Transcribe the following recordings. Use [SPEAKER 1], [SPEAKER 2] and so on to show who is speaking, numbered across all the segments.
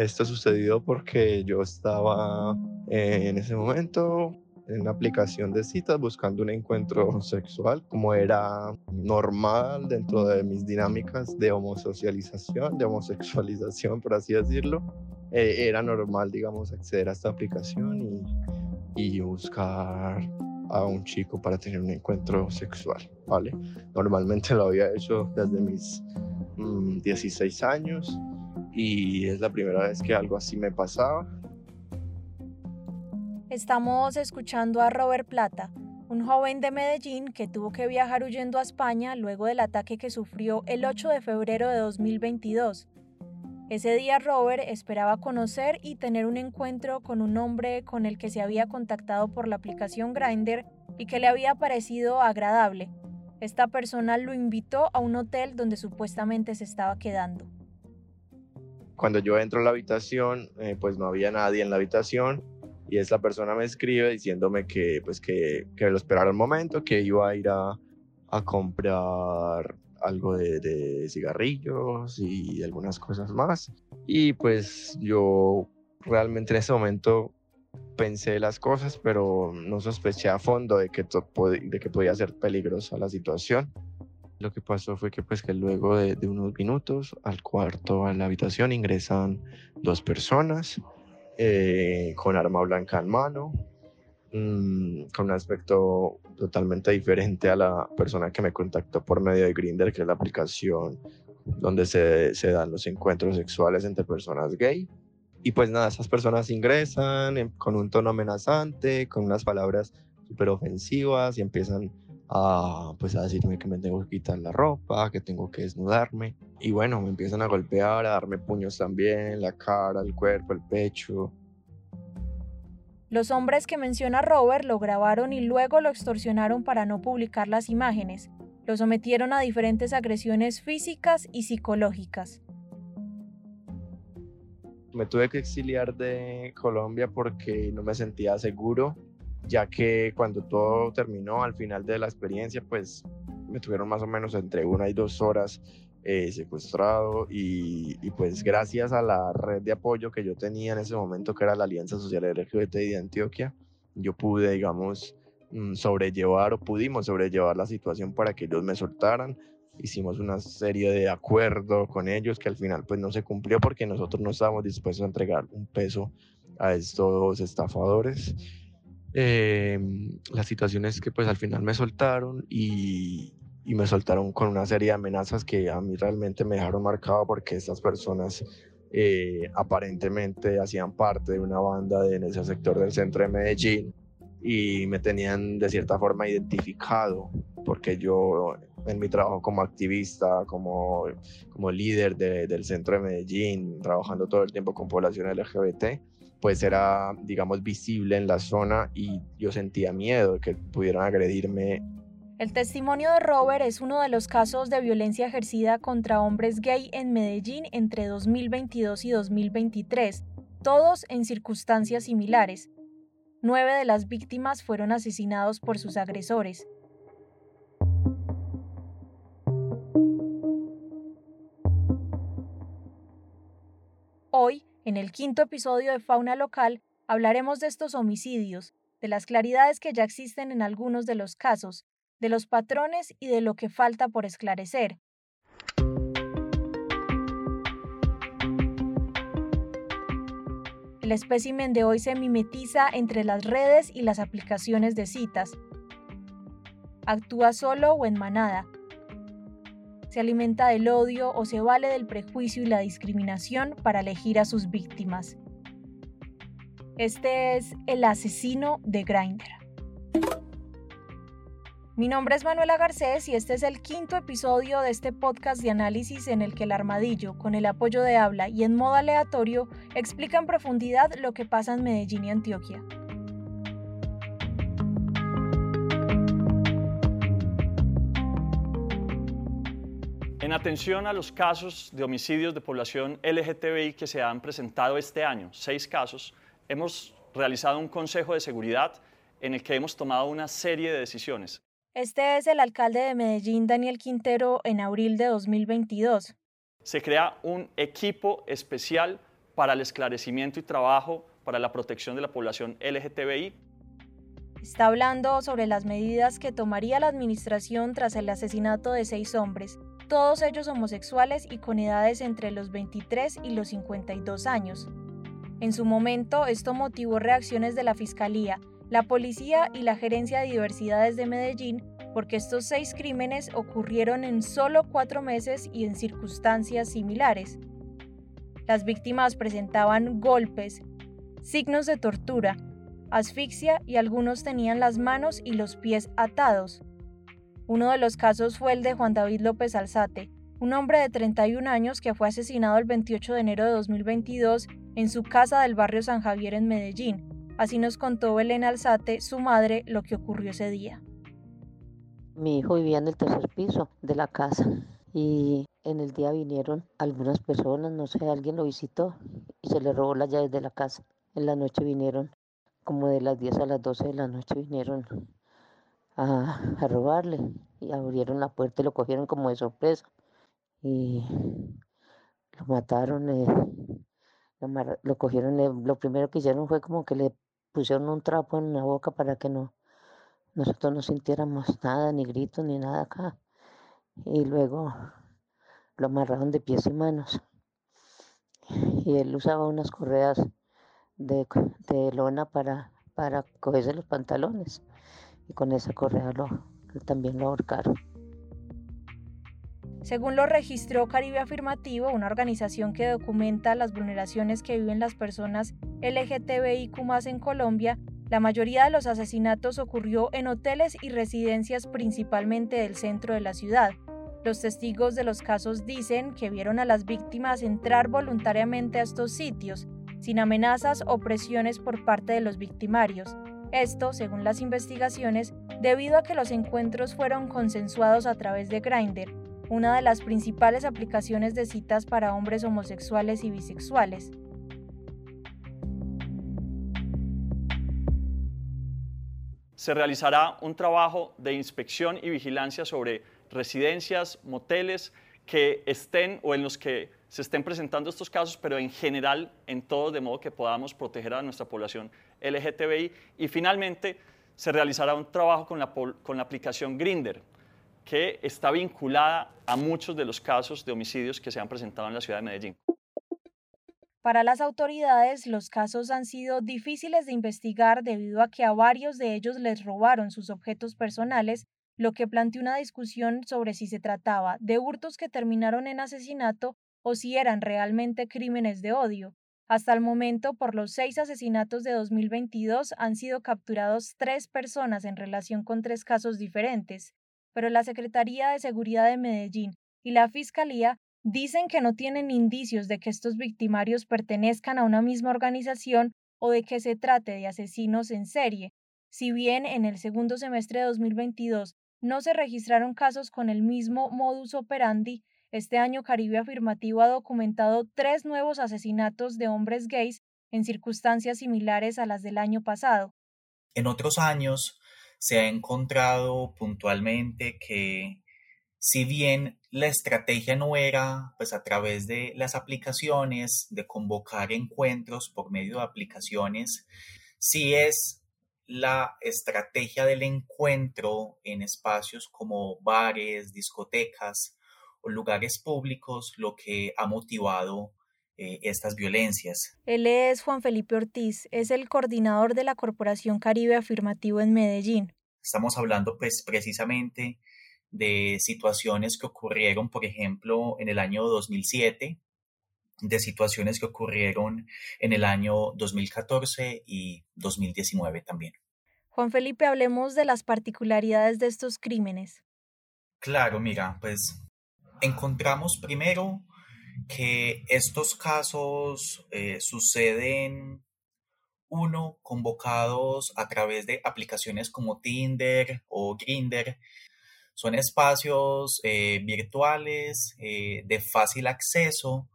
[SPEAKER 1] Esto sucedió porque yo estaba eh, en ese momento en una aplicación de citas buscando un encuentro sexual, como era normal dentro de mis dinámicas de homosocialización, de homosexualización, por así decirlo. Eh, era normal, digamos, acceder a esta aplicación y, y buscar a un chico para tener un encuentro sexual, ¿vale? Normalmente lo había hecho desde mis 16 mm, años y es la primera vez que algo así me pasaba.
[SPEAKER 2] Estamos escuchando a Robert Plata, un joven de Medellín que tuvo que viajar huyendo a España luego del ataque que sufrió el 8 de febrero de 2022. Ese día Robert esperaba conocer y tener un encuentro con un hombre con el que se había contactado por la aplicación Grindr y que le había parecido agradable. Esta persona lo invitó a un hotel donde supuestamente se estaba quedando.
[SPEAKER 1] Cuando yo entro a la habitación, eh, pues no había nadie en la habitación y esa persona me escribe diciéndome que, pues que, que lo esperara un momento, que iba a ir a, a comprar algo de, de, cigarrillos y algunas cosas más. Y pues yo realmente en ese momento pensé las cosas, pero no sospeché a fondo de que, de que podía ser peligrosa la situación. Lo que pasó fue que pues que luego de, unos minutos al cuarto, a la habitación, ingresan dos personas eh, con arma blanca en mano, mm, con un aspecto totalmente diferente a la persona que me contactó por medio de Grindr, que es la aplicación donde se, se dan los encuentros sexuales entre personas gay. Y pues nada, esas personas ingresan con un tono amenazante, con unas palabras súper ofensivas y empiezan a, pues a decirme que me tengo que quitar la ropa, que tengo que desnudarme. Y bueno, me empiezan a golpear, a darme puños también, la cara, el cuerpo, el pecho.
[SPEAKER 2] Los hombres que menciona Robert lo grabaron y luego lo extorsionaron para no publicar las imágenes. Lo sometieron a diferentes agresiones físicas y psicológicas.
[SPEAKER 1] Me tuve que exiliar de Colombia porque no me sentía seguro ya que cuando todo terminó al final de la experiencia, pues me tuvieron más o menos entre una y dos horas eh, secuestrado y, pues gracias a la red de apoyo que yo tenía en ese momento, que era la Alianza Social LGBT de Antioquia, yo pude, digamos, mm, sobrellevar o pudimos sobrellevar la situación para que ellos me soltaran. Hicimos una serie de acuerdos con ellos que al final pues no se cumplió porque nosotros no estábamos dispuestos a entregar un peso a estos estafadores. Eh, la situación es que pues al final me soltaron y, y, me soltaron con una serie de amenazas que a mí realmente me dejaron marcado porque estas personas eh, aparentemente hacían parte de una banda en ese sector del centro de Medellín y me tenían de cierta forma identificado porque yo en mi trabajo como activista, como, como líder de, del centro de Medellín, trabajando todo el tiempo con población LGBT, pues era, digamos, visible en la zona y yo sentía miedo de que pudieran agredirme.
[SPEAKER 2] El testimonio de Robert es uno de los casos de violencia ejercida contra hombres gay en Medellín entre 2022 y 2023, todos en circunstancias similares. Nueve de las víctimas fueron asesinados por sus agresores. Hoy, en el quinto episodio de Fauna Local hablaremos de estos homicidios, de las claridades que ya existen en algunos de los casos, de los patrones y de lo que falta por esclarecer. El espécimen de hoy se mimetiza entre las redes y las aplicaciones de citas. Actúa solo o en manada, se alimenta del odio o se vale del prejuicio y la discriminación para elegir a sus víctimas. Este es el asesino de Grindr. Mi nombre es Manuela Garcés y este es el quinto episodio de este podcast de análisis en el que el armadillo, con el apoyo de habla y en modo aleatorio, explica en profundidad lo que pasa en Medellín y Antioquia.
[SPEAKER 3] En atención a los casos de homicidios de población LGTBI que se han presentado este año, seis casos, hemos realizado un consejo de seguridad en el que hemos tomado una serie de decisiones.
[SPEAKER 2] Este es el alcalde de Medellín, Daniel Quintero, en abril de 2022.
[SPEAKER 3] Se crea un equipo especial para el esclarecimiento y trabajo para la protección de la población LGTBI.
[SPEAKER 2] Está hablando sobre las medidas que tomaría la administración tras el asesinato de seis hombres, todos ellos homosexuales y con edades entre los 23 y los 52 años. En su momento, esto motivó reacciones de la Fiscalía, la Policía y la Gerencia de Diversidades de Medellín porque estos seis crímenes ocurrieron en solo cuatro meses y en circunstancias similares. Las víctimas presentaban golpes, signos de tortura, asfixia y algunos tenían las manos y los pies atados. Uno de los casos fue el de Juan David López Alzate, un hombre de 31 años que fue asesinado el 28 de enero de 2022 en su casa del barrio San Javier en Medellín. Así nos contó Belén Alzate, su madre, lo que ocurrió ese día.
[SPEAKER 4] Mi hijo vivía en el tercer piso de la casa y en el día vinieron algunas personas, no sé, alguien lo visitó y se le robó las llaves de la casa. En la noche vinieron, como de las 10 a las 12 de la noche vinieron a, robarle y abrieron la puerta y lo cogieron como de sorpresa y lo mataron, eh, lo, cogieron, eh, lo primero que hicieron fue como que le pusieron un trapo en la boca para que no nosotros no sintiéramos nada, ni gritos, ni nada acá. Y luego lo amarraron de pies y manos. Y él usaba unas correas de, lona para, para cogerse los pantalones. Y con esa correa lo, también lo ahorcaron.
[SPEAKER 2] Según lo registró Caribe Afirmativo, una organización que documenta las vulneraciones que viven las personas LGTBIQ en Colombia, la mayoría de los asesinatos ocurrió en hoteles y residencias principalmente del centro de la ciudad. Los testigos de los casos dicen que vieron a las víctimas entrar voluntariamente a estos sitios, sin amenazas o presiones por parte de los victimarios. Esto, según las investigaciones, debido a que los encuentros fueron consensuados a través de Grindr, una de las principales aplicaciones de citas para hombres homosexuales y bisexuales.
[SPEAKER 3] Se realizará un trabajo de inspección y vigilancia sobre residencias, moteles que estén o en los que se estén presentando estos casos, pero en general en todos, de modo que podamos proteger a nuestra población LGTBI. Y finalmente, se realizará un trabajo con la, con la aplicación Grinder, que está vinculada a muchos de los casos de homicidios que se han presentado en la ciudad de Medellín.
[SPEAKER 2] Para las autoridades, los casos han sido difíciles de investigar debido a que a varios de ellos les robaron sus objetos personales, lo que planteó una discusión sobre si se trataba de hurtos que terminaron en asesinato o si eran realmente crímenes de odio. Hasta el momento, por los seis asesinatos de 2022 han sido capturados tres personas en relación con tres casos diferentes pero la Secretaría de Seguridad de Medellín y la Fiscalía dicen que no tienen indicios de que estos victimarios pertenezcan a una misma organización o de que se trate de asesinos en serie. Si bien en el segundo semestre de 2022 no se registraron casos con el mismo modus operandi, este año Caribe Afirmativo ha documentado tres nuevos asesinatos de hombres gays en circunstancias similares a las del año pasado.
[SPEAKER 5] En otros años, se ha encontrado puntualmente que si bien la estrategia no era pues a través de las aplicaciones, de convocar encuentros por medio de aplicaciones, sí es la estrategia del encuentro en espacios como bares, discotecas lugares públicos lo que ha motivado eh, estas violencias.
[SPEAKER 2] Él es Juan Felipe Ortiz, es el coordinador de la Corporación Caribe Afirmativo en Medellín.
[SPEAKER 5] Estamos hablando pues precisamente de situaciones que ocurrieron, por ejemplo, en el año 2007, de situaciones que ocurrieron en el año 2014 y 2019 también.
[SPEAKER 2] Juan Felipe, hablemos de las particularidades de estos crímenes.
[SPEAKER 5] Claro, mira, pues encontramos primero que estos casos eh, suceden, uno, convocados a través de aplicaciones como Tinder o Grinder. Son espacios eh, virtuales eh, de fácil acceso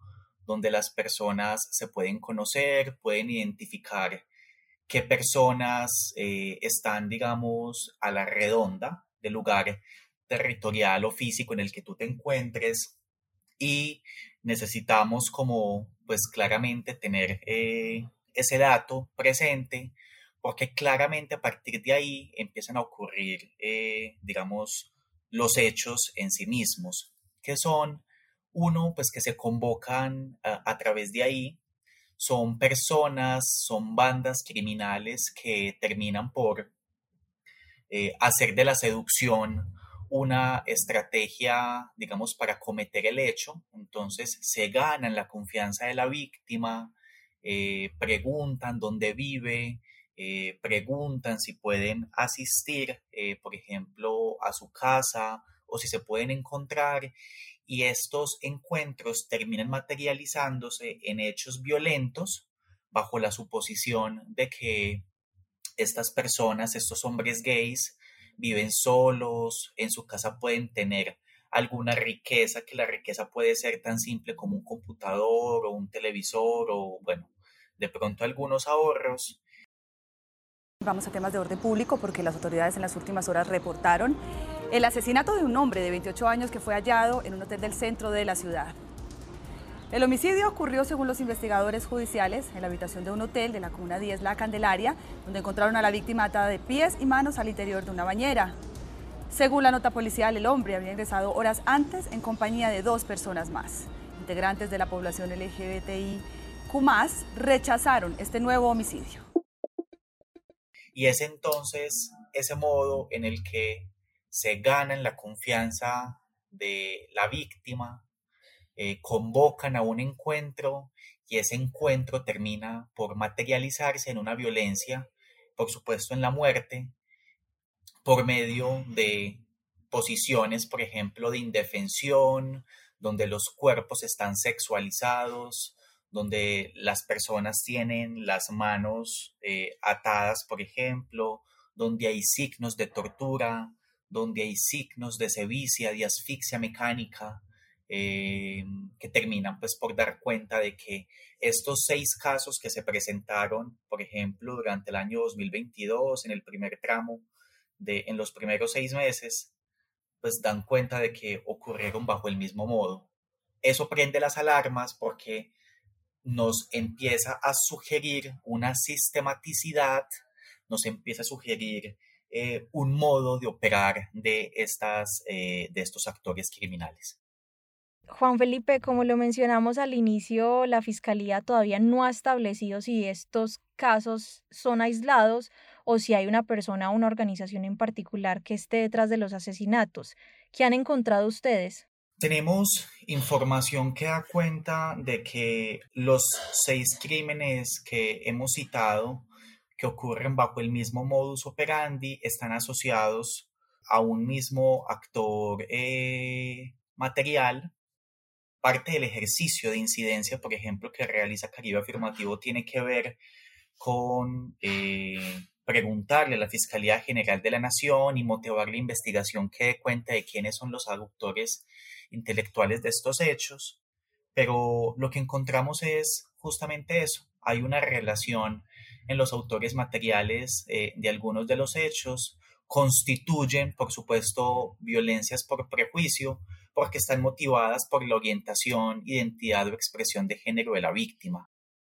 [SPEAKER 5] donde las personas se pueden conocer, pueden identificar qué personas están, digamos, a la redonda del lugar territorial o físico en el que tú te encuentres y necesitamos como pues claramente tener eh, ese dato presente, porque claramente a partir de ahí empiezan a ocurrir, eh, digamos, los hechos en sí mismos, que son, uno, pues que se convocan a, través de ahí, son personas, son bandas criminales que terminan por eh, hacer de la seducción una estrategia, digamos, para cometer el hecho. Entonces se ganan la confianza de la víctima, eh, preguntan dónde vive, eh, preguntan si pueden asistir, eh, por ejemplo, a su casa o si se pueden encontrar y estos encuentros terminan materializándose en hechos violentos bajo la suposición de que estas personas, estos hombres gays, viven solos, en su casa pueden tener alguna riqueza, que la riqueza puede ser tan simple como un computador o un televisor o, bueno, de pronto algunos ahorros.
[SPEAKER 6] Vamos a temas de orden público porque las autoridades en las últimas horas reportaron el asesinato de un hombre de 28 años que fue hallado en un hotel del centro de la ciudad. El homicidio ocurrió, según los investigadores judiciales, en la habitación de un hotel de la Comuna 10 La Candelaria, donde encontraron a la víctima atada de pies y manos al interior de una bañera. Según la nota policial, el hombre había ingresado horas antes en compañía de dos personas más. Integrantes de la población LGBTI Cumas rechazaron este nuevo homicidio.
[SPEAKER 5] Y es entonces ese modo en el que se gana la confianza de la víctima, eh, convocan a un encuentro y ese encuentro termina por materializarse en una violencia, por supuesto en la muerte, por medio de posiciones, por ejemplo, de indefensión, donde los cuerpos están sexualizados, donde las personas tienen las manos eh, atadas, por ejemplo, donde hay signos de tortura, donde hay signos de sevicia, de asfixia mecánica, eh, que terminan pues por dar cuenta de que estos seis casos que se presentaron, por ejemplo, durante el año 2022, en el primer tramo, de, en los primeros seis meses, pues dan cuenta de que ocurrieron bajo el mismo modo. Eso prende las alarmas porque nos empieza a sugerir una sistematicidad, nos empieza a sugerir eh, un modo de operar de, estas, eh, de estos actores criminales.
[SPEAKER 2] Juan Felipe, como lo mencionamos al inicio, la Fiscalía todavía no ha establecido si estos casos son aislados o si hay una persona o una organización en particular que esté detrás de los asesinatos. ¿Qué han encontrado ustedes?
[SPEAKER 5] Tenemos información que da cuenta de que los seis crímenes que hemos citado, que ocurren bajo el mismo modus operandi, están asociados a un mismo actor eh, material parte del ejercicio de incidencia, por ejemplo, que realiza Caribe Afirmativo tiene que ver con eh, preguntarle a la Fiscalía General de la Nación y motivar la investigación que dé cuenta de quiénes son los autores intelectuales de estos hechos, pero lo que encontramos es justamente eso. Hay una relación en los autores materiales eh, de algunos de los hechos, constituyen, por supuesto, violencias por prejuicio, porque están motivadas por la orientación, identidad o expresión de género de la víctima.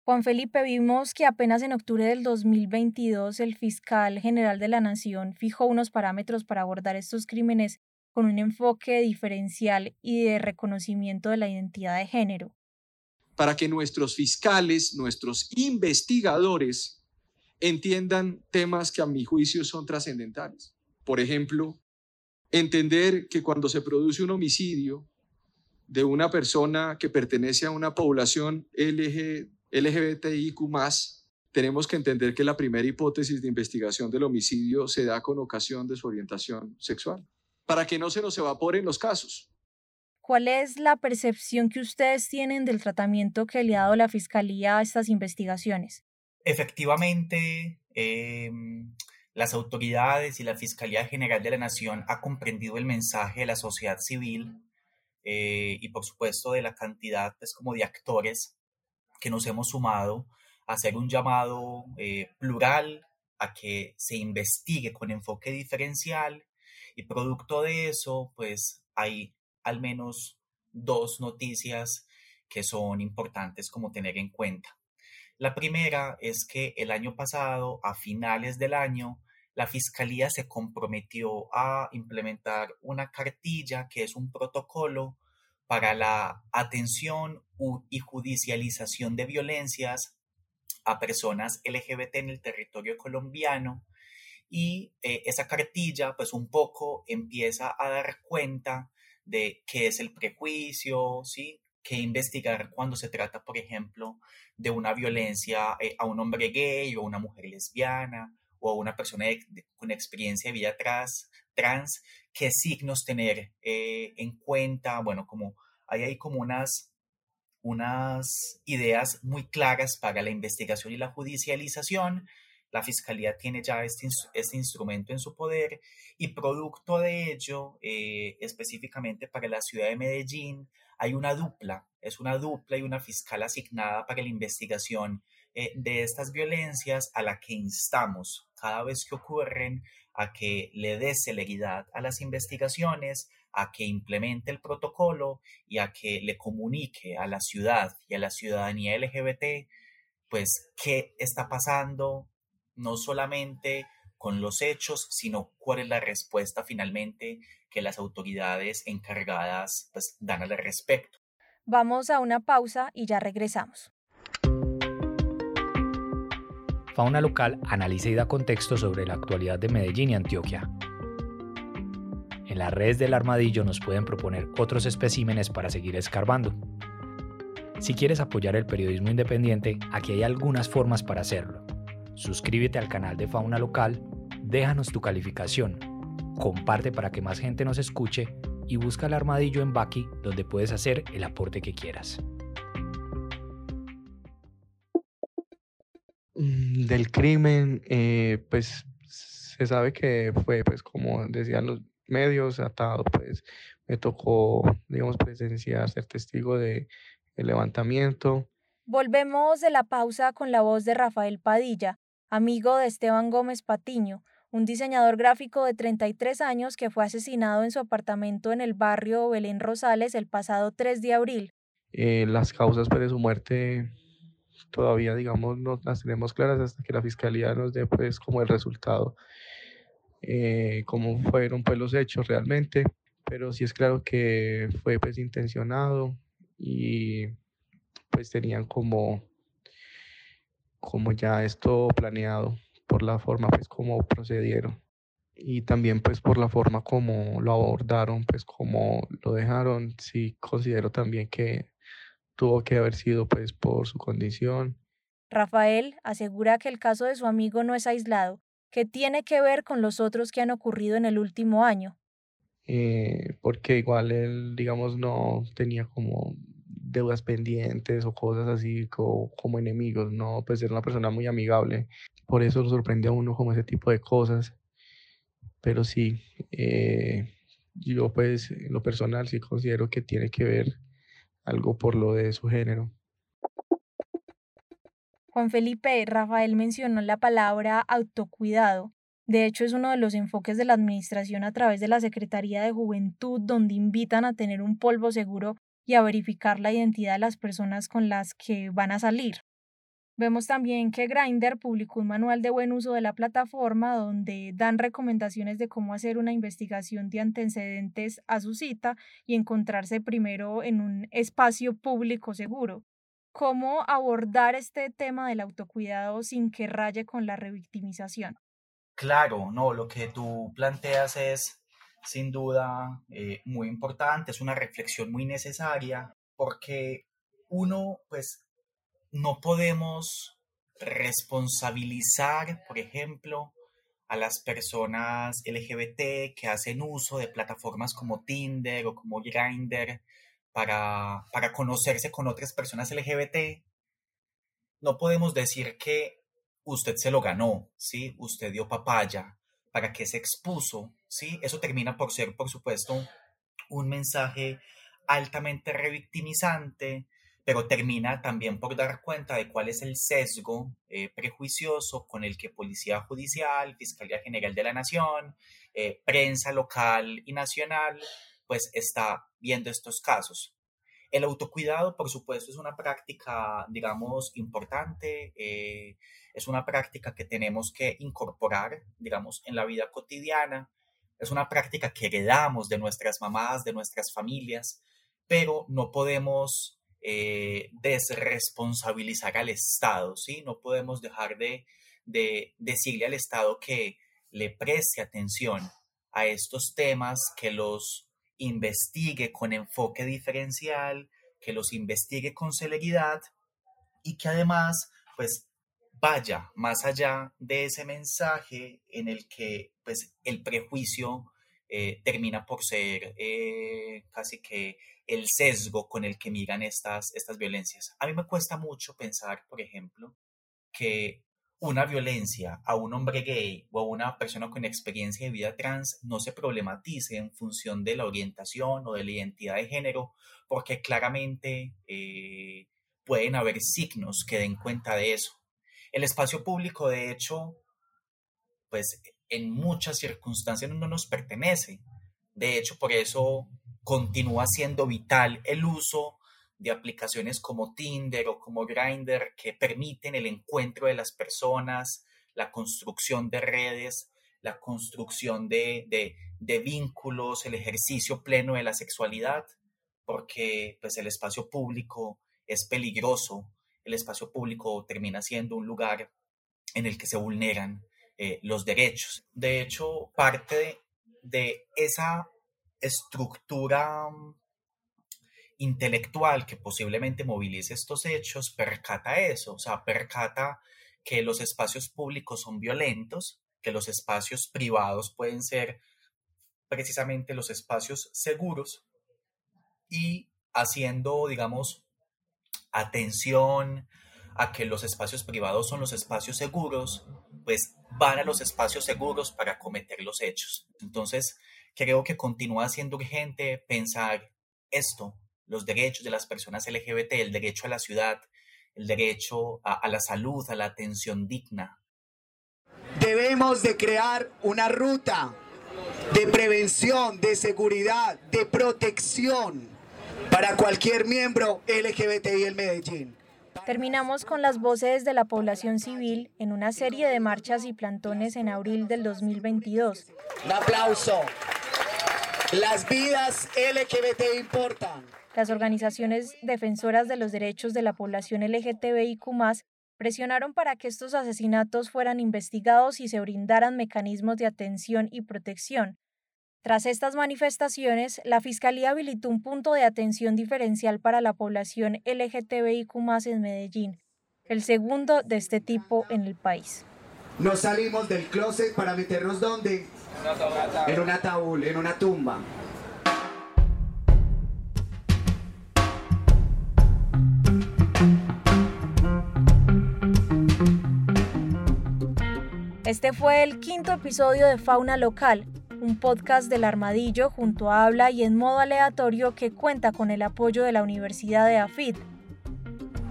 [SPEAKER 2] Juan Felipe, vimos que apenas en octubre del 2022 el fiscal general de la Nación fijó unos parámetros para abordar estos crímenes con un enfoque diferencial y de reconocimiento de la identidad de género.
[SPEAKER 7] Para que nuestros fiscales, nuestros investigadores entiendan temas que a mi juicio son trascendentales. Por ejemplo, entender que cuando se produce un homicidio de una persona que pertenece a una población LG, LGBTIQ, tenemos que entender que la primera hipótesis de investigación del homicidio se da con ocasión de su orientación sexual, para que no se nos evaporen los casos.
[SPEAKER 2] ¿Cuál es la percepción que ustedes tienen del tratamiento que le ha dado la Fiscalía a estas investigaciones?
[SPEAKER 5] Efectivamente, eh, las autoridades y la Fiscalía General de la Nación ha comprendido el mensaje de la sociedad civil eh, y por supuesto de la cantidad pues, como de actores que nos hemos sumado a hacer un llamado eh, plural a que se investigue con enfoque diferencial y producto de eso pues hay al menos dos noticias que son importantes como tener en cuenta. La primera es que el año pasado, a finales del año, la Fiscalía se comprometió a implementar una cartilla que es un protocolo para la atención y judicialización de violencias a personas LGBT en el territorio colombiano y eh, esa cartilla pues un poco empieza a dar cuenta de qué es el prejuicio, ¿sí? qué investigar cuando se trata, por ejemplo, de una violencia eh, a un hombre gay o a una mujer lesbiana o a una persona con experiencia de vida trans, trans qué signos tener eh, en cuenta, bueno, como hay ahí como unas unas ideas muy claras para la investigación y la judicialización. La Fiscalía tiene ya este, este instrumento en su poder y producto de ello, eh, específicamente para la ciudad de Medellín, hay una dupla, es una dupla y una fiscal asignada para la investigación eh, de estas violencias a la que instamos cada vez que ocurren a que le dé celeridad a las investigaciones, a que implemente el protocolo y a que le comunique a la ciudad y a la ciudadanía LGBT, pues, qué está pasando, no solamente con los hechos, sino cuál es la respuesta finalmente que las autoridades encargadas pues, dan al respecto.
[SPEAKER 2] Vamos a una pausa y ya regresamos.
[SPEAKER 8] Fauna Local analiza y da contexto sobre la actualidad de Medellín y Antioquia. En las redes del armadillo nos pueden proponer otros especímenes para seguir escarbando. Si quieres apoyar el periodismo independiente, aquí hay algunas formas para hacerlo. Suscríbete al canal de Fauna Local, déjanos tu calificación, comparte para que más gente nos escuche y busca el armadillo en Baki donde puedes hacer el aporte que quieras.
[SPEAKER 9] Del crimen, eh, pues se sabe que fue, pues como decían los medios, atado, pues me tocó, digamos, presenciar, ser testigo de el levantamiento.
[SPEAKER 2] Volvemos de la pausa con la voz de Rafael Padilla, amigo de Esteban Gómez Patiño, un diseñador gráfico de 33 años que fue asesinado en su apartamento en el barrio Belén Rosales el pasado 3 de abril.
[SPEAKER 9] Eh, las causas pues, de su muerte todavía, digamos, no las tenemos claras hasta que la fiscalía nos dé, pues, como el resultado, eh, cómo fueron, pues, los hechos realmente. Pero sí es claro que fue, pues, intencionado y, pues, tenían como, como ya esto planeado por la forma, pues, como procedieron y también pues por la forma como lo abordaron, pues como lo dejaron, sí considero también que tuvo que haber sido pues por su condición.
[SPEAKER 2] Rafael asegura que el caso de su amigo no es aislado, que tiene que ver con los otros que han ocurrido en el último año.
[SPEAKER 9] Eh, porque igual él, digamos, no tenía como deudas pendientes o cosas así como, como enemigos, no, pues era una persona muy amigable, por eso lo sorprende a uno como ese tipo de cosas, pero sí, eh, yo pues en lo personal sí considero que tiene que ver algo por lo de su género.
[SPEAKER 2] Juan Felipe, Rafael mencionó la palabra autocuidado. De hecho, es uno de los enfoques de la Administración a través de la Secretaría de Juventud, donde invitan a tener un polvo seguro y a verificar la identidad de las personas con las que van a salir. Vemos también que Grindr publicó un manual de buen uso de la plataforma donde dan recomendaciones de cómo hacer una investigación de antecedentes a su cita y encontrarse primero en un espacio público seguro. ¿Cómo abordar este tema del autocuidado sin que raye con la revictimización?
[SPEAKER 5] Claro, no, lo que tú planteas es sin duda eh, muy importante, es una reflexión muy necesaria porque uno pues no podemos responsabilizar, por ejemplo, a las personas LGBT que hacen uso de plataformas como Tinder o como Grindr para, para conocerse con otras personas LGBT. No podemos decir que usted se lo ganó, ¿sí? Usted dio papaya, para que se expuso, ¿sí? Eso termina por ser, por supuesto, un mensaje altamente revictimizante, pero termina también por dar cuenta de cuál es el sesgo eh, prejuicioso con el que Policía Judicial, Fiscalía General de la Nación, eh, prensa local y nacional, pues está viendo estos casos. El autocuidado, por supuesto, es una práctica, digamos, importante, eh, es una práctica que tenemos que incorporar, digamos, en la vida cotidiana, es una práctica que heredamos de nuestras mamás, de nuestras familias, pero no podemos eh, desresponsabilizar al Estado, ¿sí? No podemos dejar de, de decirle al Estado que le preste atención a estos temas, que los investigue con enfoque diferencial, que los investigue con celeridad y que además, pues, vaya más allá de ese mensaje en el que, pues, el prejuicio eh, termina por ser eh, casi que el sesgo con el que miran estas, estas violencias. A mí me cuesta mucho pensar, por ejemplo, que una violencia a un hombre gay o a una persona con experiencia de vida trans no se problematice en función de la orientación o de la identidad de género, porque claramente eh, pueden haber signos que den cuenta de eso. El espacio público, de hecho, pues en muchas circunstancias no nos pertenece. De hecho, por eso continúa siendo vital el uso de aplicaciones como Tinder o como Grindr que permiten el encuentro de las personas, la construcción de redes, la construcción de, de, vínculos, el ejercicio pleno de la sexualidad, porque pues el espacio público es peligroso, el espacio público termina siendo un lugar en el que se vulneran eh, los derechos. De hecho, parte de esa estructura intelectual que posiblemente movilice estos hechos percata eso, o sea, percata que los espacios públicos son violentos, que los espacios privados pueden ser precisamente los espacios seguros y haciendo, digamos, atención a que los espacios privados son los espacios seguros, pues van a los espacios seguros para cometer los hechos. Entonces, creo que continúa siendo urgente pensar esto, los derechos de las personas LGBT, el derecho a la ciudad, el derecho a, la salud, a la atención digna.
[SPEAKER 10] Debemos de crear una ruta de prevención, de seguridad, de protección para cualquier miembro LGBTI en Medellín.
[SPEAKER 2] Terminamos con las voces de la población civil en una serie de marchas y plantones en abril del 2022.
[SPEAKER 10] Un aplauso. Las vidas LGBTI importan.
[SPEAKER 2] Las organizaciones defensoras de los derechos de la población LGTBIQ presionaron para que estos asesinatos fueran investigados y se brindaran mecanismos de atención y protección. Tras estas manifestaciones, la Fiscalía habilitó un punto de atención diferencial para la población LGTBIQ en Medellín, el segundo de este tipo en el país.
[SPEAKER 10] Nos salimos del closet para meternos ¿dónde? En un ataúd, en una tumba.
[SPEAKER 2] Este fue el quinto episodio de Fauna Local, un podcast del Armadillo junto a Habla y en modo aleatorio que cuenta con el apoyo de la Universidad de AFID.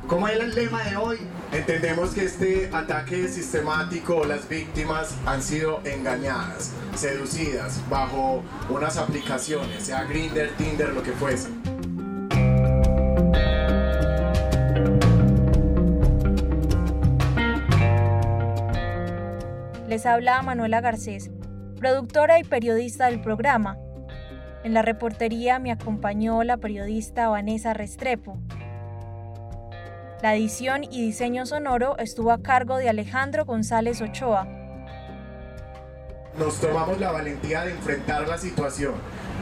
[SPEAKER 11] ¿Cómo es el lema de hoy? Entendemos que este ataque sistemático, las víctimas han sido engañadas, seducidas bajo unas aplicaciones, sea Grindr, Tinder, lo que fuese.
[SPEAKER 2] Les habla Manuela Garcés, productora y periodista del programa. En la reportería me acompañó la periodista Vanessa Restrepo. La edición y diseño sonoro estuvo a cargo de Alejandro González Ochoa.
[SPEAKER 11] Nos tomamos la valentía de enfrentar la situación,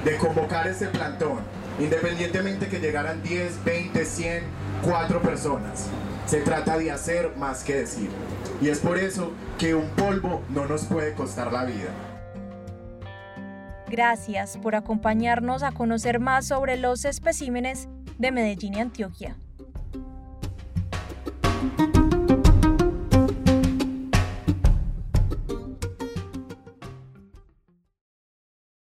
[SPEAKER 11] de convocar este plantón, independientemente que llegaran 10, 20, 100, 4 personas. Se trata de hacer más que decir. Y es por eso que un polvo no nos puede costar la vida.
[SPEAKER 2] Gracias por acompañarnos a conocer más sobre los especímenes de Medellín y Antioquia.